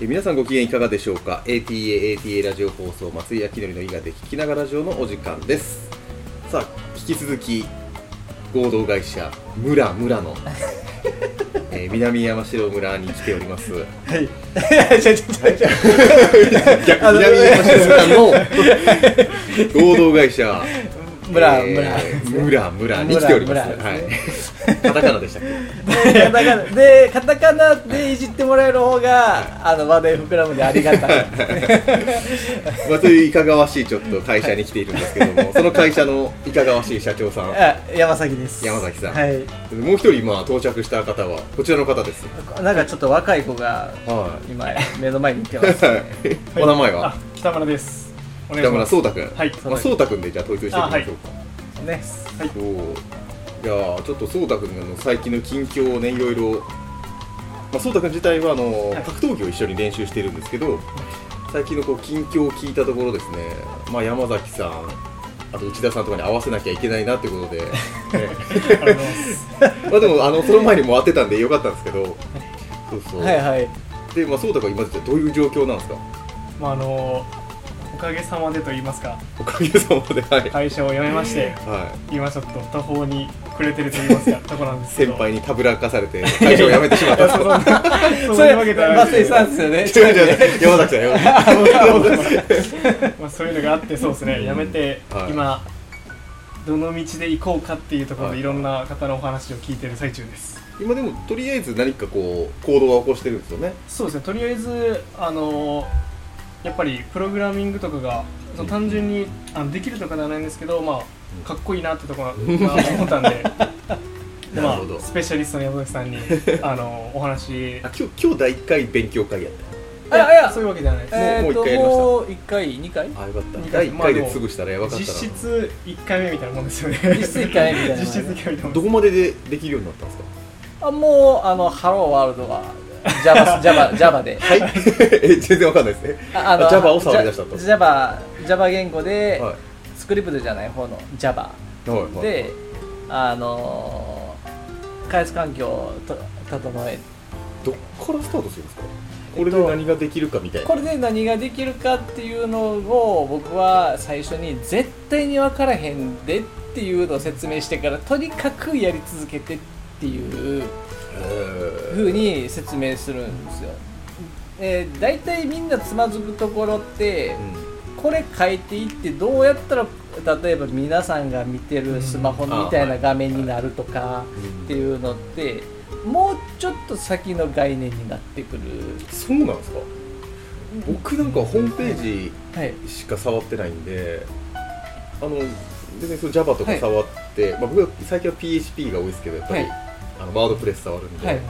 え皆さんご機嫌いかがでしょうか？ATA ATA ラジオ放送松井明則の伊賀で聞きながらラジオのお時間ですさあ引き続き合同会社村村の、えー南山城村に来ておりますはい。ちょ、ちょ、ちょ。逆南山城村の 合同会社村、えー村。村村に来ておりますはいカタカナでしたっけ？で、カタカナで、カタカナでいじってもらえる方が、あの、話題膨らむんでありがたい。まあ、そういういかがわしいちょっと会社に来ているんですけども、その会社のいかがわしい社長さん、あ山崎です。山崎さんはい。もう一人、まあ、到着した方はこちらの方です。なんかちょっと若い子が、は今、目の前にいてます。お名前は？あ、北村です。お願い北します。村壮太君。はいまあ、壮太君でじゃあ統一していきましょうか。ね。そうじゃあちょっと壮太君の最近の近況をねいろいろ、まあ、壮太君自体はあの、はい格闘技を一緒に練習してるんですけど最近のこう近況を聞いたところですね、まあ、山崎さんあと内田さんとかに合わせなきゃいけないなってことで、ね ありがとうございます。まあでもあのその前にも会ってたんでよかったんですけどそうそう、はいはい。で、まあ、壮太君は今じゃどういう状況なんですか？まあ、あの、おかげさまでと言いますか、おかげさまではい、会社を辞めまして、はい、今ちょっと途方に暮れてると言いますか、ところなんですけど。先輩にたぶらかされて会社を辞めてしまった そんなそそういう。わけで。はない松井さんですよね。違う違う山崎さん山崎さん。まあ、そういうのがあって、そうですね、辞めて、はい。今、どの道で行こうかっていうところはい。でいろんな方のお話を聞いてる最中です。今でもとりあえず何かこう行動は起こしてるんですよね。そうですね。とりあえずあのやっぱりプログラミングとかが、その単純にあのできるとかではないんですけどまあかっこいいなってところが思ったんでで まなるほど。あスペシャリストの山崎さんにあのお話あ今日今日第1回勉強会やっあいやいやそういうわけじゃないです、えーともう一回やりました。もう一回、二回たあよかった。二第1回回まあで潰したらやばかったな。実質1回目みたいなもんですよね。実質一回目みたいな実質1回目みたいなもんどこまででできるようになったんですか？あもう、あの、ハローワールドは、Java、Java、Java で。はい。え全然わかんないですね。ああ Java を触り出したと。Java、Java 言語で、はい。スクリプトじゃない方の Java はいはいで、あのー、開発環境をと整えどっからスタートするんですか？これで何ができるかみたいな。これで何ができるかっていうのを僕は最初に絶対に分からへんでっていうのを説明してからとにかくやり続けてっていうへふうに説明するんですよ。えー、大体みんなつまずくところってーうん。これ書いていってどうやったら例えば皆さんが見てるスマホみたいな画面になるとかっていうのってもうちょっと先の概念になってくる。そうなんですか？僕なんかホームページはい。しか触ってないんであの全然その Java とか触って、まあ、僕は最近は PHP が多いですけどやっぱり、はいあのワードプレス触るんで、はい。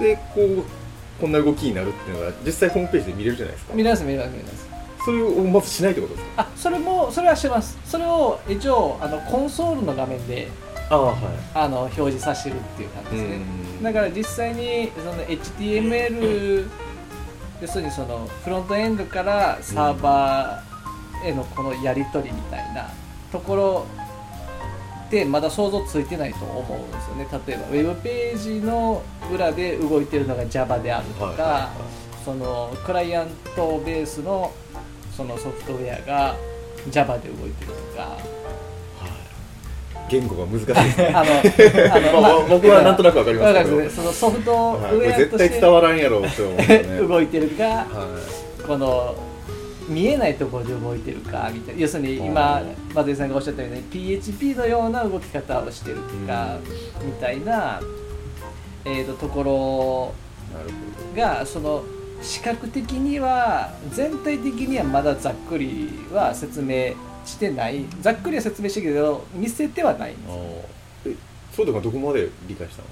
でこうこんな動きになるっていうのが実際ホームページで見れるじゃないですか。見れます見れます見れます。それをまずしないってことですか？あそれもそれはしてます。それを一応あのコンソールの画面でああはい。あの表示させてるっていう感じですね。うん。だから実際にその HTML 要するにそのフロントエンドからサーバーへのこのやり取りみたいなところでまだ想像ついてないと思うんですよね。例えばウェブページの裏で動いてるのが Java であるとか、はいはいはい。そのクライアントベースのそのソフトウェアが Java で動いてるとか。言語が難しいですね。あのあのまあ僕はなんとなくわかりますけど。そのソフトウェア絶対として伝わらんやろって思うね。動いてるかはこの見えないところで動いてるかみたいな。要するに今松井さんがおっしゃったように PHP のような動き方をしてるとかみたいな、えー、とところがその視覚的には全体的にはまだざっくりは説明してない。ざっくりは説明してるけど見せてはないんです。そうだからどこまで理解したの？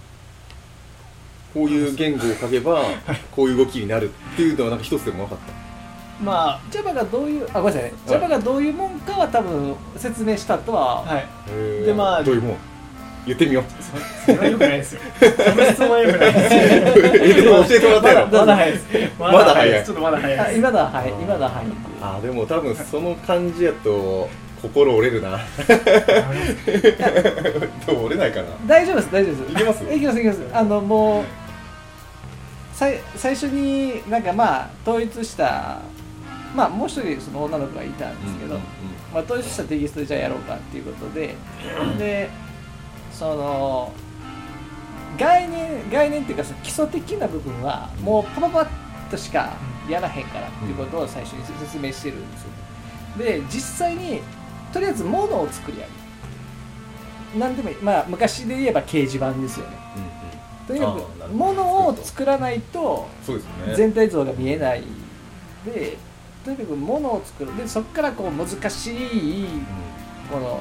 こういう言語を書けば こういう動きになるっていうのはなんか一つでも分かったま Java がどういうあごめんなさい。ね Java がどういうもんかは多分説明したとは、あはい。でまあどういうもん？言ってみよう。そそれはよくないですよ。その質問はよくないです。えでも教えてもらったやろまだ早いです。まだ早い。です。ちょっとまだ早いあです。今だはい。今だはい。あーでも多分その感じやと心折れるな。でも折れないかな。大丈夫です大丈夫です。いけます？いきますいきます。あのもうさい最初になんかまあ統一したまあもう一人その女の子がいたんですけど、まあ、統一したテキストでじゃあやろうかっていうことででその概念概念っていうかその基礎的な部分はもうパパパッとしかやらへんからっていうことを最初に説明してるんですよ。で実際にとりあえず物を作り上げる。何でもいい。まあ昔で言えば掲示板ですよね。とにかあーなるく物を作らないと全体像が見えない。でとにかく物を作る。でそこからこう難しいこの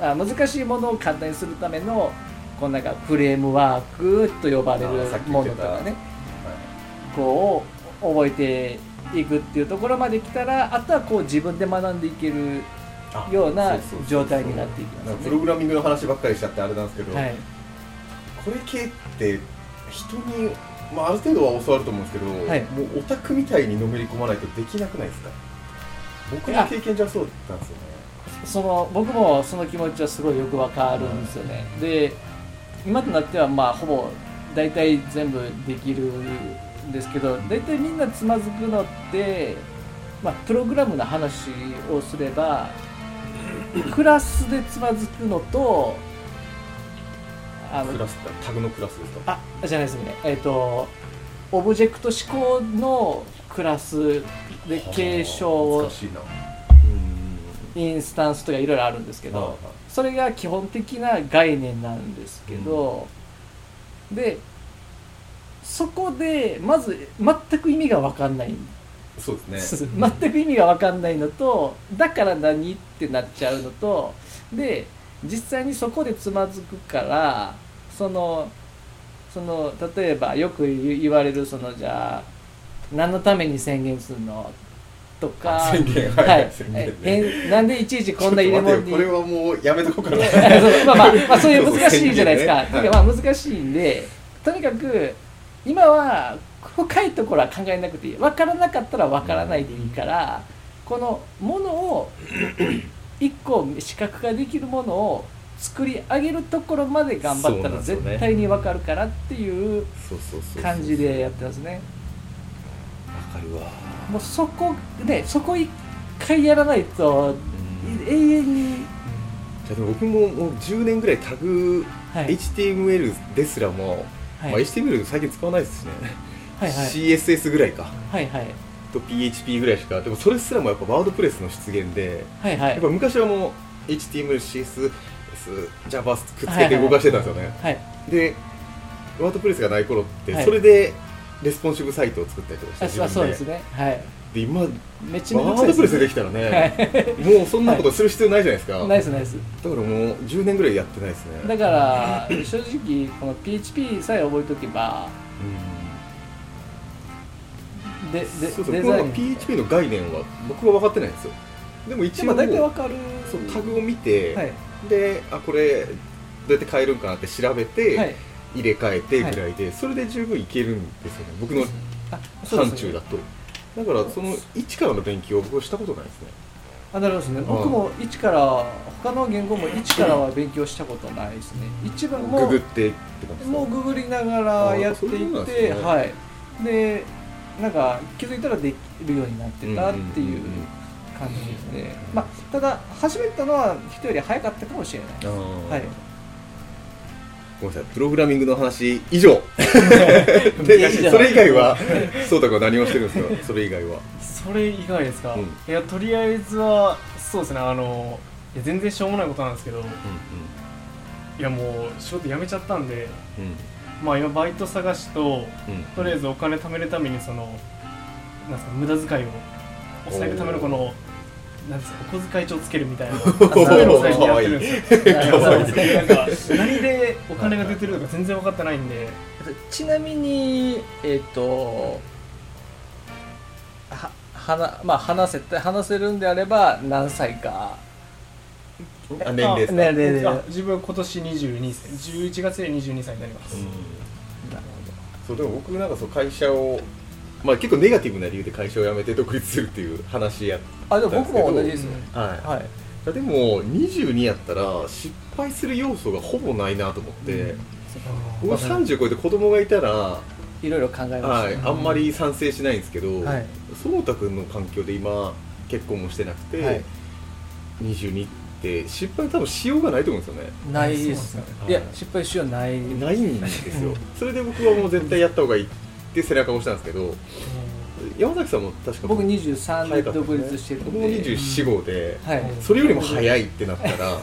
あ難しいものを簡単にするためのこうなんかフレームワークと呼ばれるものとかね。こう覚えていくっていうところまで来たらあとはこう自分で学んでいけるあような状態になっていきますプログラミングの話ばっかりしちゃってあれなんですけど、はい。これ系って人に、まあ、ある程度は教わると思うんですけど、はい。もうオタクみたいにのめり込まないとできなくないですか？僕の経験じゃそうだったんですよね。その僕もその気持ちはすごいよくわかるんですよね、で今となってはまあほぼ大体全部できるんですけど大体みんなつまずくのって、まあ、プログラムの話をすればクラスでつまずくのとあのクラスってタグのクラスですかあじゃないですね。えっ、とオブジェクト思考のクラスで継承をインスタンスとかいろいろあるんですけけどどそれが基本的な概念なんですけど、でそこでまず全く意味が分かんない、そうですね。全く意味が分かんないのとだから何ってなっちゃうのとで実際にそこでつまずくからそのその例えばよく言言われるそのじゃあ何のために宣言するの？とか宣言ははい。い宣言ね。えなんでいちいちこんな入れ物にこれはもうやめとこうかな。そうまあまあ、まあ、そういう難しいじゃないですか。そうそうというかまあ難しいんで、とにかく今は深いところは考えなくていい。分からなかったら分からないでいいから、このものを一個視覚化できるものを作り上げるところまで頑張ったら絶対に分かるからっていう感じでやってますね。わかるわ。もうそこね、そこ一回やらないとうん。永遠に、じゃあでも僕ももう10年ぐらいタグ、はい、HTML ですらも、はい。まあ、HTML 最近使わないですしね、はいはい。CSS ぐらいか。はいはいと PHP ぐらいしかでもそれすらもやっぱワードプレスの出現ではいはい。やっぱ昔はもう HTML、CSS、Java くっつけて動かしてたんですよね、はい。でワードプレスがない頃ってはい。それでレスポンシブサイトを作ったりとかしてあそうそうですね。はい。で今めっちゃめんどくさいワードプレスでできたらね、もうそんなことする必要ないじゃないですか、ナイスナイスだからもう10年ぐらいやってないですね。だから正直この PHP さえ覚えとけばででそうそうこのデザイン。PHP の概念は僕は分かってないんですよ。でも一応でも大体わかる。そうタグを見て、はい。であこれどうやって変えるんかなって調べて、はい。入れ替えてぐらいで、それで十分いけるんですよね。僕のあそう範ですね。疇だと、だからその一からの勉強を僕はしたことないですね。あなるほどですね。ん。僕も一から他の言語も一からは勉強したことないですね。一番もうググってって感じですか？もうググりながらやっていあそういうものなんって、ね。はい。でなんか気づいたらできるようになってたっていう感じですね、まあただ始めたのは人より早かったかもしれない。あー。はい。ごめんなさいプログラミングの話以上。でそれ以外はそうたくんは何をしてるんですか？それ以外は。それ以外ですか、うん。いやとりあえずはそうですね。あのいや全然しょうもないことなんですけど。いやもう仕事辞めちゃったんで。うんまあ今バイト探しととりあえずお金貯めるためにそのなんですか無駄遣いを抑えるためのこのなんですかお小遣い帳つけるみたいな そういうのを最近やってるんですよ。何でお金が出てるのか全然分かってないんで。ちなみにえっ、とははなまあ話せて話せるんであれば何歳かあ年齢ですか、ね年齢あ自分は今年22歳。11月で22歳になります、うん。なるそうでも僕なんかそう会社をまあ結構ネガティブな理由で会社を辞めて独立するっていう話やほど。あでも僕も同じですよ、はい、はい。でも22やったら失敗する要素がほぼないなと思って、僕は30超えて子供がいたらいろいろ考えまはい、あんまり賛成しないんですけど、はい。そうたくんの環境で今結婚もしてなくて、はい。22って失敗多分しようがないと思うんですよね。ないですそうなんですかいや失敗しようない。ないんですよ。うん。それで僕はもう絶対やった方がいいって背中を押したんですけど山崎さんも確か僕23で独立してるん僕もで24号で、はい。それよりも早いってなったら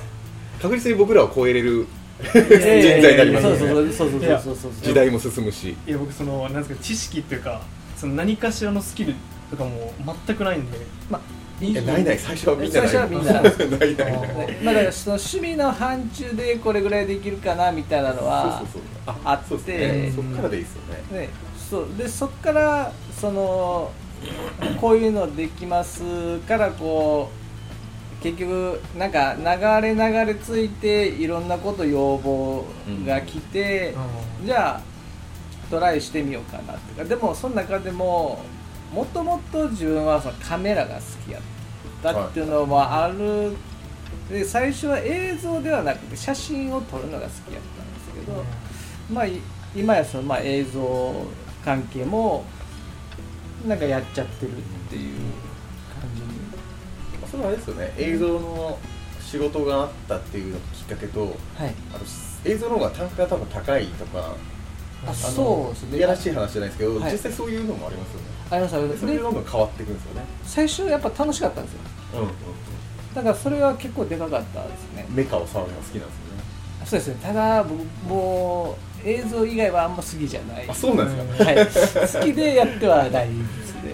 確実に僕らを超えれる人人材になりますそうよねそうそうそうそうそうそう。時代も進むし。いや僕そのなんですか知識っていうかその何かしらのスキルとかも全くないんで。まあないない最初はみんなない。最初はみんなない ないない。だからその趣味の範疇でこれぐらいできるかなみたいなのはそうそうそう。あって。そっからでいいですよね。ね、そう。でそっからそのこういうのできますからこう結局なんか流れ流れついていろんなこと要望が来て、じゃあトライしてみようかなっていうか。でもその中でももともと自分はそのカメラが好きやったっていうのもある、で最初は映像ではなくて写真を撮るのが好きやったんですけど、まあい今やそのまあ映像関係もなんかやっちゃってるっていう感じにそれはあれですよね。映像の仕事があったっていうのがきっかけとはい。あと映像の方が単価が多分高いとかあのそうですね。いやらしい話じゃないですけど、はい。実際そういうのもありますよねありますありまです。それででどんどん変わっていくんですよね。最初やっぱ楽しかったんですよ。うんうんだからそれは結構でかかったですね。メカを触るのが好きなんですよね。そうですね。ただ僕もう映像以外はあんま好きじゃない。あそうなんですか、はい。好きでやってはないですね。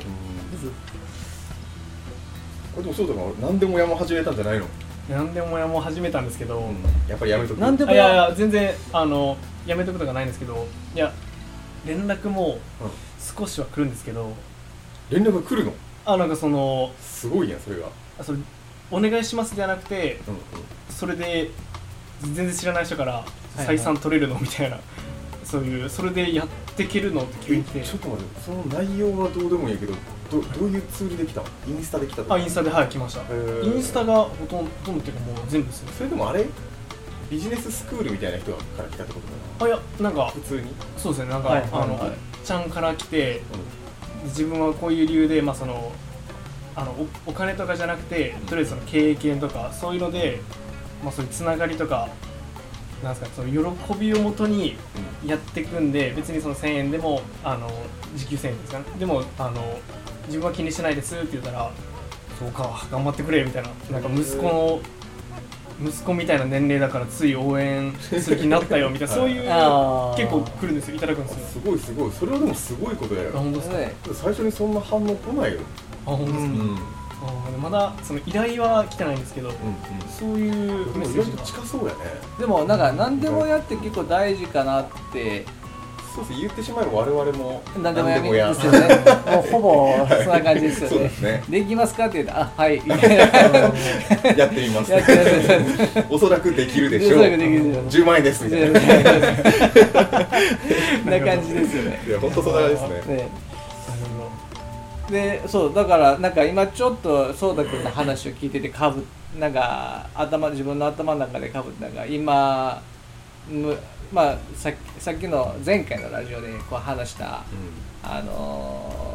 これでもそうだな何でも山始めたんじゃないの、何でもやも始めたんですけど、やっぱりやめとく。なんでもあいやいや全然あのやめとくとかないんですけどいや連絡も少しは来るんですけど連絡が来るの？あなんかそのすごいやんそれが、あそれお願いしますじゃなくてうんうん。それで全然知らない人からいはい。採算取れるの？みたいな。そういうそれでやっていけるのって急に来てちょっと待ってその内容はどうでもいいけどどどういうツールで来たの？インスタで来たとあインスタではい来ました。インスタがほとんどっていうかもう全部ですねそれでもあれ？ビジネススクールみたいな人から来たってことかあいやなんかな普通に、そうですねなんか、はいはいあの、はいちゃんから来て自分はこういう理由で、まあ、そのあのおお金とかじゃなくてとりあえずその経験とかそういうので、まあ、そういうつながりとかなんですかその喜びをもとにやっていくんで別にその1000円でもあの時給1000円ですか？ねでもあの自分は気にしてないですって言ったらそうか頑張ってくれみたいな。なんか息子の息子みたいな年齢だからつい応援する気になったよみたいな そういうあー結構来るんですよいただくんですよすごいすごい。それはでもすごいことだよ。あ本当ですか？ね最初にそんな反応来ないよ。あ本当ですか、うん。まだその依頼は来てないんですけどうんそういううんでも意外とメッセージが近そうやね。でもなんか何でもやって結構大事かなってそうです言ってしまえば我々も何でもやるん何ですよね。もうほぼそんな感じですよそうねですね。できますかって言うとあはい。みたいなやってみます。おそらくできるでしょう。おそらくできるでしょう。10万円ですみたいな。な感じですよね。いや本当そんな感じですね。ね。でそうだからなんか今ちょっとそうたくんの話を聞いててかぶなんか頭自分の頭の中でかぶったのが今むまあさっきさっきの前回のラジオでこう話したあのー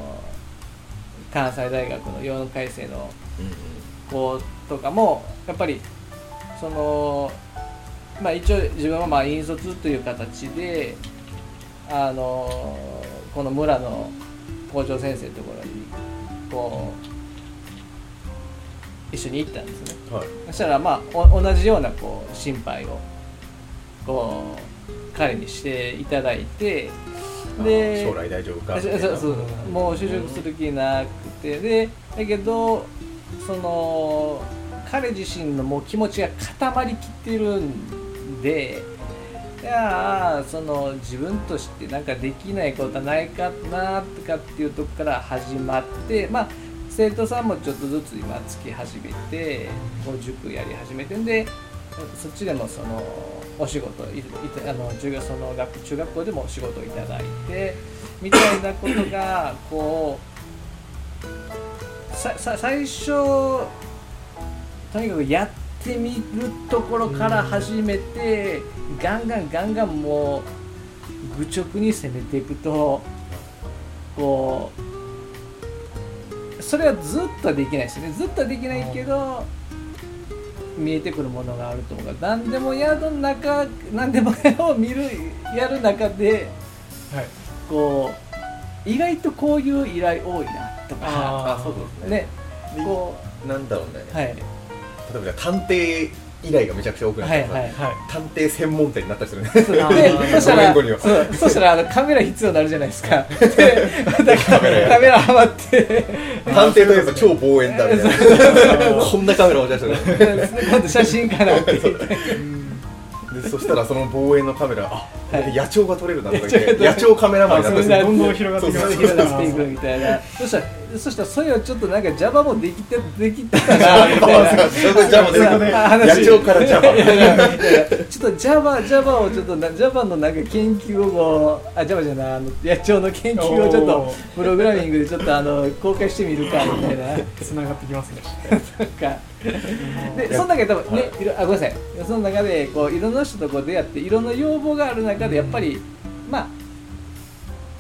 関西大学の4回生の子とかもやっぱりそのまあ一応自分はまあ引率という形であのこの村の校長先生のところにこう一緒に行ったんですね。はい。そしたらまあお同じようなこう心配をこう彼にしていただいてで将来大丈夫かあそうそうもう就職する気なくて。でだけどその彼自身のもう気持ちが固まりきってるんでいやあその自分としてなんかできないことはないかなとかっていうとこから始まってまあ生徒さんもちょっとずつ今つき始めてこう塾やり始めてんでそっちでもそのお仕事いいあの中学その学中学校でもお仕事をいただいてみたいなことがこうささ最初とにかくやってみるところから始めてガンガンガンガンもう愚直に攻めていくとこうそれはずっとできないですね。ずっとできないけど見えてくるものがあると思うから何でもやる中何でもやを見るやる中ではい。こう意外とこういう依頼多いなとか。ああそうですね。ね。こなんだろうね、うはい。例えば探偵依頼がめちゃくちゃ多くなって、はいはいはい。探偵専門店になったりするね。そう でそしたらそうそしたらあのカメラ必要になるじゃないですか。でまたカメラやる。カメラハマって。探偵といえば超望遠だみたいな。こんなカメラ持ち出してる今度写真かなってでそしたらその望遠のカメラあ、はい野鳥が撮れるなとか言っ野鳥て野鳥カメラマンになっどんどん広がっていく。みたいな。そしたらそしたらそういうのちょっとなんか Java もできてできてたなみたいな野鳥からジャマいやいやいやちょっと Java, Java をちょっとな Java のなんか研究をあ Java じゃないあの野鳥の研究をちょっとプログラミングでちょっとあの公開してみるかみたいなつながってきますねなんかでその中で多分ね、あごめんなさいその中でこういろんな人とこう出会っていろんな要望がある中でやっぱりま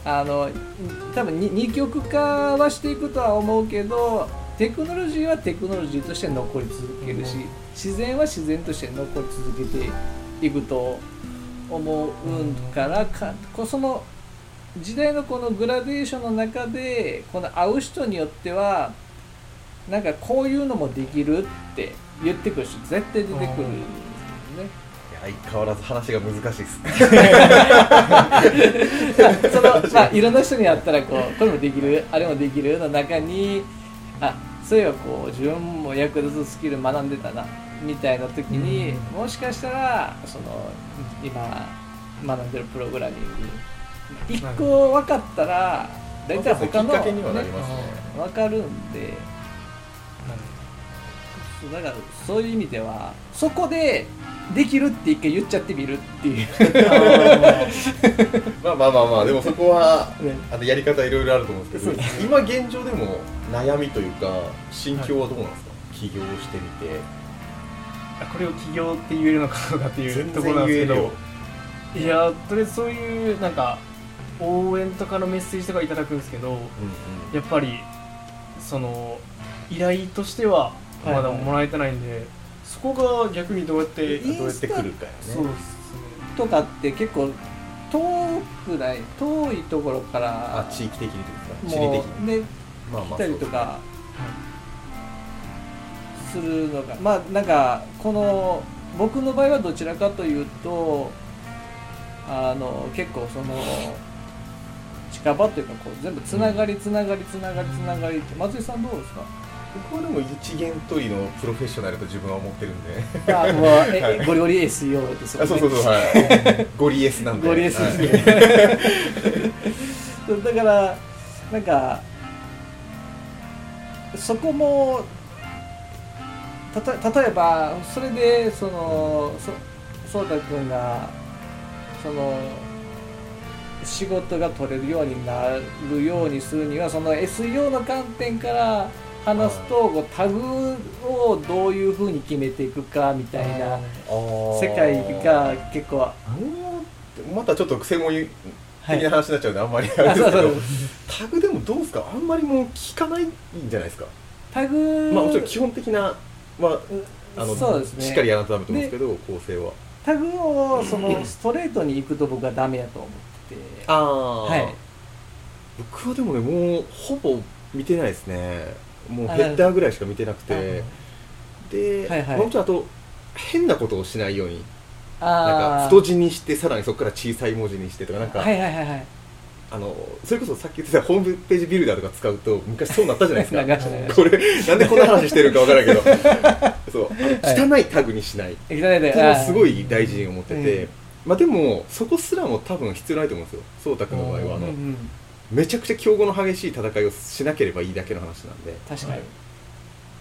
ああの多分に二極化はしていくとは思うけどテクノロジーはテクノロジーとして残り続けるし、うん自然は自然として残り続けていくと思うからかこその時代のこのグラデーションの中でこの会う人によってはなんかこういうのもできるって言ってくる人絶対出てくるんですね。相変わらず話が難しいです。そのまあいろんな人に会ったらこうこれもできるあれもできるの中にあそういえばこう自分も役立つスキル学んでたなみたいな時に、もしかしたらその今学んでるプログラミング一個分かったら大体他の、きっかけにはなりますね。分かるんでそうだからそういう意味ではそこでできるって一回言っちゃってみるっていう。まあまあまあまあでもそこはね。あのやり方いろいろあると思うんですけど今現状でも悩みというか心境はどうなんですか、起業してみて。これを起業って言えるのかどうかっていう全ところなんですけど。いやとりあえずそういうなんか応援とかのメッセージとかいただくんですけどうんやっぱりその依頼としてははいまだもらえてないんで、そこが逆にどうやってうん、どうやって来るかよね。そうですね。とかって結構遠くない遠いところからあ地域的にというか地理的もうねにまあまあ来たりとか。するのがまあなんかこの僕の場合はどちらかというとあの結構その近場というかこう全部つながりつながりつながりつながりって松井さんどうですか？僕はでも一元取りのプロフェッショナルと自分は思ってるんで。あもうえゴリゴリ SEO ですよね。あそうそうそうはい。ゴリエスなんで。ゴリエスはいですね。そうだからなんかそこもたと例えばそれでそのそそうたくんがその仕事が取れるようになるようにするにはその SEO の観点から話すとタグをどういうふうに決めていくかみたいな世界が結構。またちょっと専門的はいな話になっちゃうんであんまり。あれあですけど。タグでもどうですか？あんまりもう聞かないんじゃないですか？タグ。まあもちろん基本的なはあのそうですね。しっかりやらないとダメと思うんですけど構成は。タグをそのストレートに行くと僕はダメやと思ってて。ああはい。僕はでもねもうほぼ見てないですねもうヘッダーぐらいしか見てなくて。で、はいはい。もうちょっとあと変なことをしないようになんか太字にしてさらにそこから小さい文字にしてとかなんか、はいはいはいはい。あのそれこそさっき言ってたホームページビルダーとか使うと昔そうなったじゃないですか。これなんでこんな話してるかわからんけど。そう。汚いタグにしない。たいただいてこれはすごい大事に思ってて、うん。まあでもそこすらも多分必要ないと思うんですよ。そうたくんの場合はあの、うんうんめちゃくちゃ競合の激しい戦いをしなければいいだけの話なんで。確かに。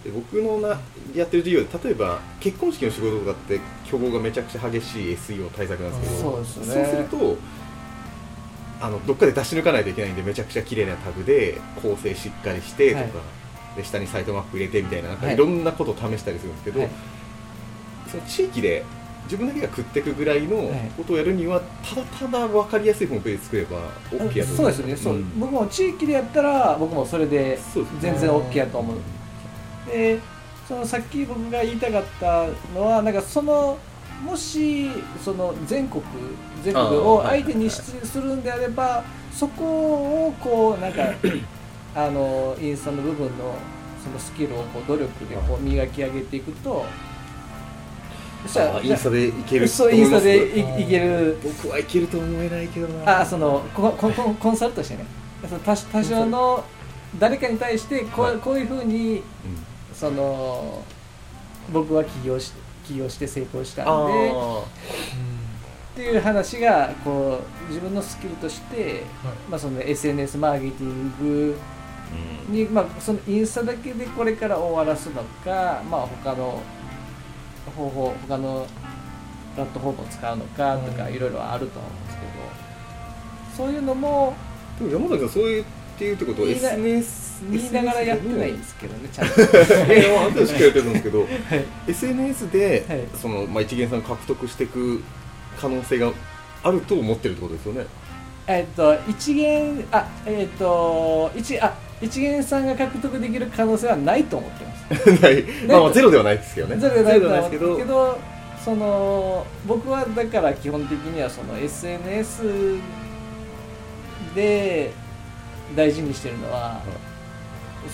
で僕のなやってる授業で例えば結婚式の仕事とかって競合がめちゃくちゃ激しい SEO 対策なんですけどそうそうするとあのどっかで出し抜かないといけないんでめちゃくちゃ綺麗なタグで構成しっかりしてとか、はいで下にサイトマップ入れてみたいななんかはい。いろんなことを試したりするんですけど、はい。その地域で自分だけが食っていくぐらいのはい。ことをやるにはただただ分かりやすいホームページ作れば OK やと思そうですねそう、ん。僕も地域でやったら僕もそれで全然 OK やと思う。でそのさっき僕が言いたかったのはなんかそのもしその全国全国を相手にしするんであればそこをこうなんかあのインスタの部分のそのスキルをこう努力でこう磨き上げていくとそしたらあインスタでいけるインスタでいいける。僕はいけると思えないけどな。あそのココココンサルとしてね。その多多少の誰かに対してこう,、はい。こういうふうにうん。その僕は起業し起業して成功したんであっていう話がこう自分のスキルとして、まあ、その SNS マーケティングーに、まあ、そのインスタだけでこれから終わらすのか、まあ、他の方法他のプラットフォームを使うのかとかうん。いろいろあると思うんですけどそういうのもでも山崎さんそういうっていうってことは SNS 言いながらやってないんですけどねちゃんと。いやあんたしっかりやってるんですけどはい。SNS で、はい。その、まあ、一元さん獲得していく可能性があると思ってるってことですよね。えっと一元あえっと一あ一元さんが獲得できる可能性はないと思ってます。ない。まあまあゼロではないですけどね。ゼロでないと思ってるけど。その僕はだから基本的にはその SNS で大事にしてるのは、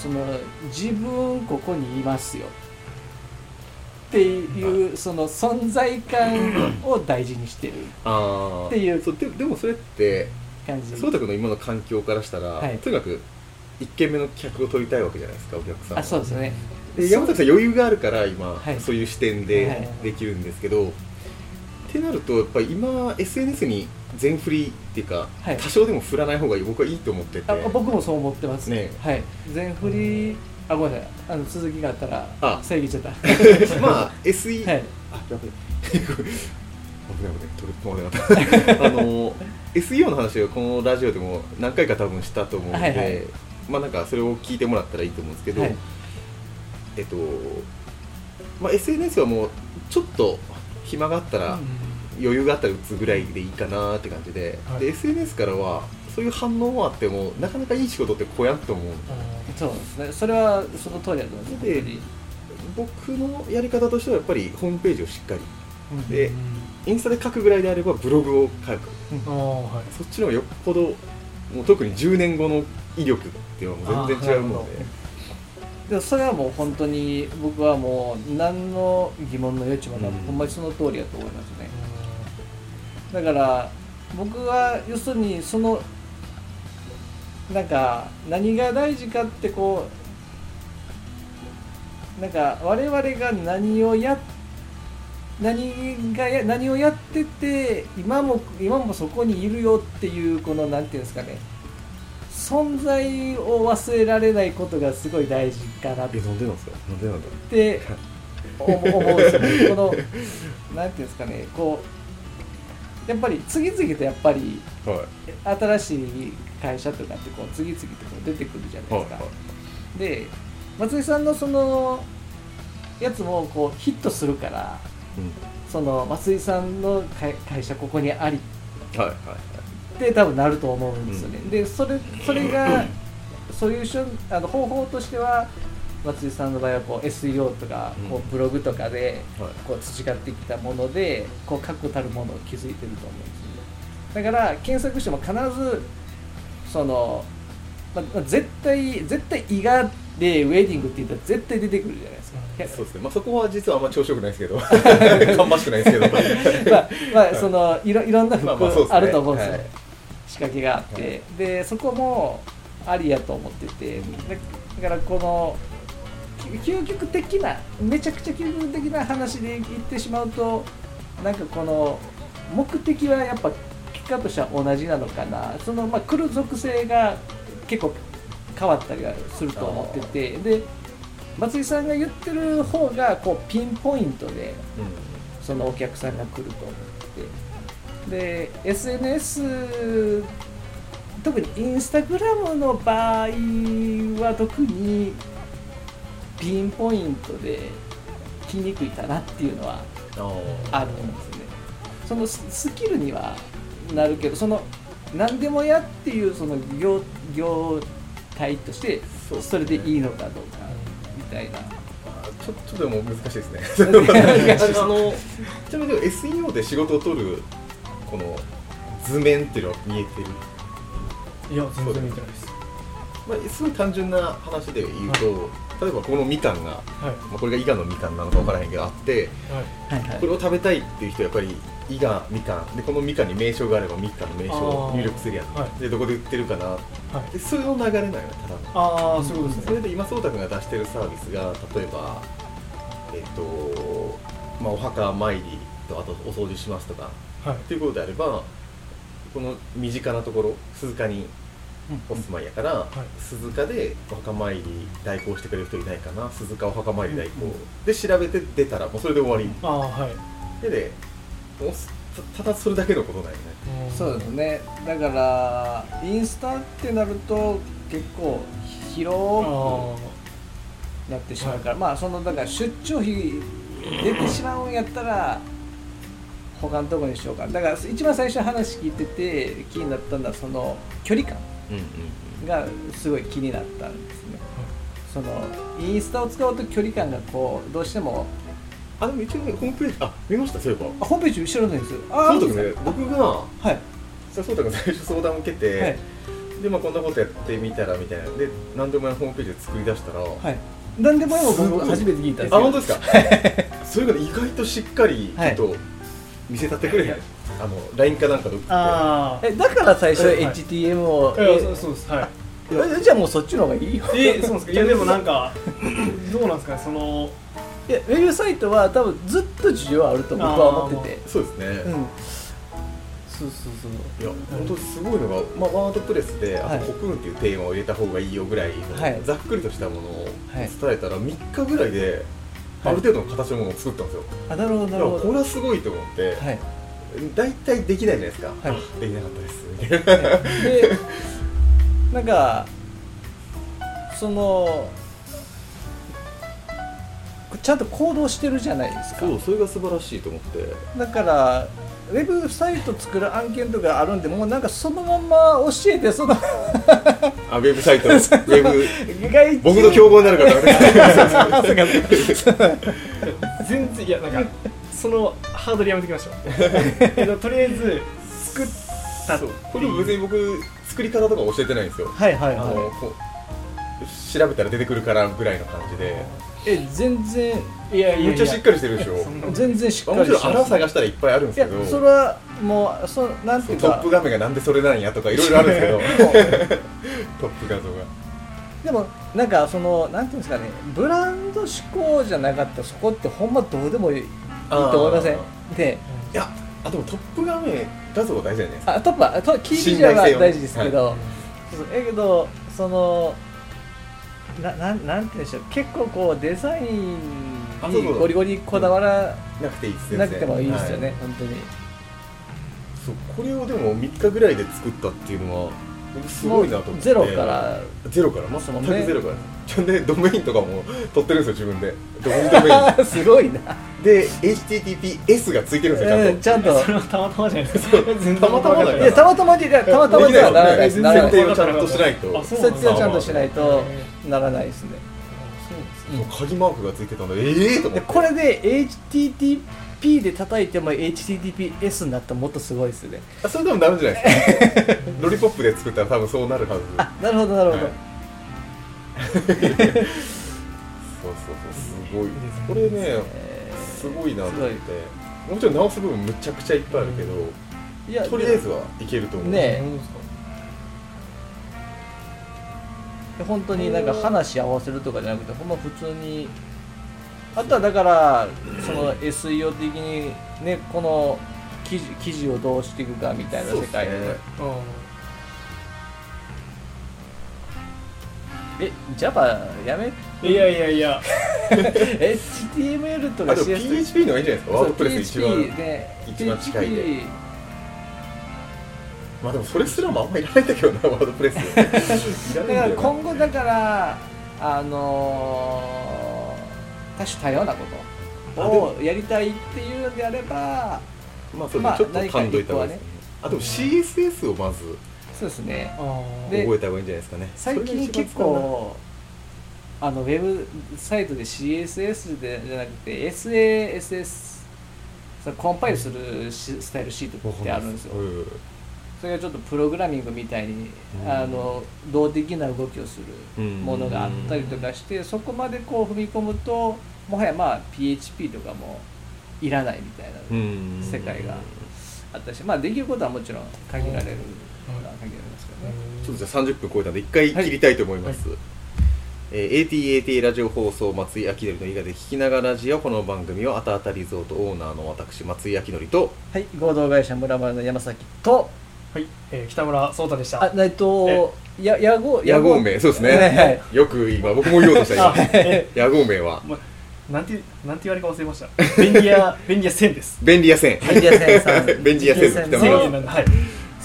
その自分ここにいますよ。っていうその存在感を大事にしてる。ああっていう。そうででもそれって。そうたくんの今の環境からしたら、はい。とにかく1軒目の客を取りたいわけじゃないですかお客さんは。あそうですね。で山崎さん余裕があるから今、はい。そういう視点はい。でできるんですけど、ってなるとやっぱり今 SNS に全振りっていうか、はい。多少でも振らない方が僕はいいと思ってて。あ僕もそう思ってます。ね。はい。全振りあごめんなさい。あの続きがあったらあ。遮っちゃった。まあ SE、はい。あやばい。危ない危ない。取れ止まれなかった。あの SEO の話をこのラジオでも何回か多分したと思うので、はいはいまあなんかそれを聞いてもらったらいいと思うんですけど、はい。えっと、まあ、SNS はもうちょっと暇があったら、余裕があったら打つぐらいでいいかなって感じで,、はい。で SNS からはそういう反応もあってもなかなかいい仕事ってこやんと思うそうですね。それはその通りだと思いますで僕のやり方としてはやっぱりホームページをしっかり。うんでインスタで書くぐらいであればブログを書く。ああはいそっちの方がよっぽどもう特に10年後の威力っていうのはもう全然違うのあーなるででもそれはもう本当に僕はもう何の疑問の余地もなく、うんほんまにその通りだと思いますね。だから僕は要するにそのなんか何が大事かってこうなんか我々が何をや何がや何をやってて今も今もそこにいるよっていうこのなんていうんですかね。存在を忘れられないことがすごい大事かなっえなんでなんですか？なんでなんだて思思うんですよねこの なんていうんですかね。こうやっぱり次々とやっぱりはい。新しい会社とかってこう次々とこう出てくるじゃないはいですか、で松井さんのそのやつもこうヒットするからうん。その松井さんの会会社ここにあり。はいはいって多分なると思うんですよね、でそれそれがソリューションあの方法としては松井さんの場合はこう SEO とかこうん。うブログとかではい。こう培ってきたものでこう確固たるものを築いてると思うんですよね。だから検索しても必ずその、まあ、絶対絶対伊賀でウェディングって言ったら絶対出てくるじゃないですか。そうですね。まあそこは実はあんま調子よくないですけど。芳しくないですけど。まあ、まあ、そのいろいろんな服まあると思うんですよ、はい仕掛けがあって、はい。でそこもありやと思っててだだからこのき究極的なめちゃくちゃ究極的な話で言ってしまうとなんかこの目的はやっぱ結果としては同じなのかな。そのまあ来る属性が結構変わったりはすると思っててで松井さんが言ってる方がこうピンポイントでそのお客さんが来ると思っててで SNS 特にインスタグラムの場合は特にピンポイントで来にくいかなっていうのはああるんですよね。そのススキルにはなるけどその何でもやっていうその業業態としてそれでいいのかどうかみたいな。ちょっとでも難しいですね。あのちなみに SEO で仕事を取るこの図面っていうのは見えてる、いや全然見てないです。まあ、すごい単純な話で言うと、例えばこのみかんが、はい。まあ、これが伊賀のみかんなのか分からへんけどあってはい。はいはい。これを食べたいっていう人はやっぱり伊賀みかん。でこのみかんに名称があればみかんの名称を入力するやん、はい。でどこで売ってるかな。はい。でそういう流れなんよねただの。ああそういうことですね。それで今颯太君が出してるサービスが例えばえっ、と、まあ、お墓参りとあとお掃除しますとかはい。っていうことであればこの身近なところ鈴鹿にお住まいやから、い。鈴鹿でお墓参り代行してくれる人いないかな。鈴鹿お墓参り代行、うんうん。で調べて出たらもうそれで終わり。ああはい。ででもうたただそれだけのことなんよね。そうですね。だからインスタってなると結構広あくなってしまうから、まあそのだから出張費出てしまうんやったら他のところにしようか。だから一番最初話聞いてて気になったのはその距離感。うんうんがすごい気になったんですね。そのインスタを使うと距離感がこうどうしても。あでも一応ねホームページあ見ましたそういえば。あホームページ後ろなんですよあそうだね。僕がはい。そう太君が最初相談を受けて、はい。でまあこんなことやってみたらみたいな。で何でもないホームページで作り出したら、はい。何でも今すごい僕初めて聞いたんですあよ本当ですか？それがね意外としっかりちょはい。っと見せたってくれへん、あの LINE かなんかで送って。あえだから最初はい HTM を、あい。やそうそうです。はい。えじゃあもうそっちの方がいいよ。えそうなんですか。いやでもなんか どうなんですかねそのいやウェブサイトは多分ずっと需要あると僕は思ってて。そうですね、うん。そうそうそう。いや本当すごいのが、まあ、ワードプレスであはい。とコクーンっていうテーマを入れた方がいいよぐらいの、はい。ざっくりとしたものをはい。伝えたら3日ぐらいである程度の形のものを作ったんですよ、あなるほどなるほど。これはすごいと思って、はい。大体できないじゃないですか、はい。あできなかったです。みたいな。でなんかそのちゃんと行動してるじゃないですか。そうそれが素晴らしいと思って。だからウェブサイト作る案件とかあるんでもうなんかそのまま教えてその。あウェブサイト。ウェブ。僕の競合になるからね。全然いやなんかそのハードルやめてきましょうととりあえず作ったそう。これも別に僕作り方とか教えてないんですよ、はいはい調べたら出てくるからぐらいの感じで。いえ全然。いやいやいや。めっちゃしっかりしてるでしょ。全然しっかもちろんりしてます穴探したらいっぱいあるんいやですけど。それはもうそなんていうか。トップ画面がなんでそれなんやとかいろいろあるんですけど。トップ画像が。でもなんかそのなんていうんですかね。ブランド志向じゃなかったらそこってほんまどうでもいいと思いません？あでいやあでもトップ画面画像が大事じゃないですかあトップはとキービジュアルは大事ですけど、そうそう。えけどそのななんなんて言うんでしょう。結構こうデザインにゴリゴリこだわらなくていいです全然なくてもいいですよね、は本当に。そうこれをでも3日ぐらいで作ったっていうのは僕すごいなと思って。ゼロから。ゼロから？全くゼロからちゃんでドメインとかも取ってるんですよ自分で。ドメインドメイ すごいな、ンで HTTPS がついてるんですよちゃんと。うんちゃんと。それはたまたまじゃないですか。全然たまたまだよいやたまたまでい。やたまたまではならないですできならないですないです設定をちゃんとしないと。あそうなん設定をちゃんとしないとならないですね。そうなんです鍵マークがついてたんでええー、とこれで HTTP で叩いても HTTPS になったらもっとすごいですね。あそれでもなるんじゃないですか。ロリポップで作ったら多分そうなるはず。あなるほどなるほど、はいそうそうそうすごい。これねえーすごいなと思って。すもちろん直す部分むちゃくちゃいっぱいあるけど、いやとりあえずはいけると思う。ね本当になんか話合わせるとかじゃなくてほんま普通にあとはだからその SEO 的にねこの記事記事をどうしていくかみたいな世界で。そうでえ Java やめ？いやいやいや。HTML とかあでも CSS PHP の方がいいんじゃないですか？ワードプレス一番。一番近いで。PHP まあでもそれすらもあんまいらないんだけどな ワードプレス。いらないんだから今後だからあのー多種多様なことをやりたいっていうんであればまあそれまあちょっと感動いた方がいいですね。あでも CSS をまずそうですね。覚えた方がいいんじゃないですかね。最近結構あのウェブサイトで CSS でじゃなくて SASS コンパイルするしスタイルシートってあるんですよ。うんそれがちょっとプログラミングみたいにうん。あの動的な動きをするうんものがあったりとかしてそこまでこう踏み込むともはやまあ PHP とかもいらないみたいなうん。世界があったしまあできることはもちろん限られるのちょっとじゃあ30分超えたんで一回切りたいと思います、えー ATATA ラジオ放送松井明則の伊賀で聞きながらラジオこの番組をあたあたリゾートオーナーの私松井明則とはい、合同会社村丸の山崎と、はい、えー北村壮太でした。あ、えっと、や、屋号、名そうですね、はいはい。よく今僕も言おうとしたあ今え屋号名は？まなんてなんて言われか忘れました。便利屋便利屋線です。便利屋線便利屋線さん。便利屋線 の北千村はい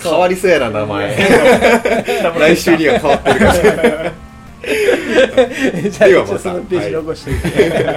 変わりそうやな名前。来週には変わってるから。じゃあ、ではまた。一応そのページ残して。おい。て。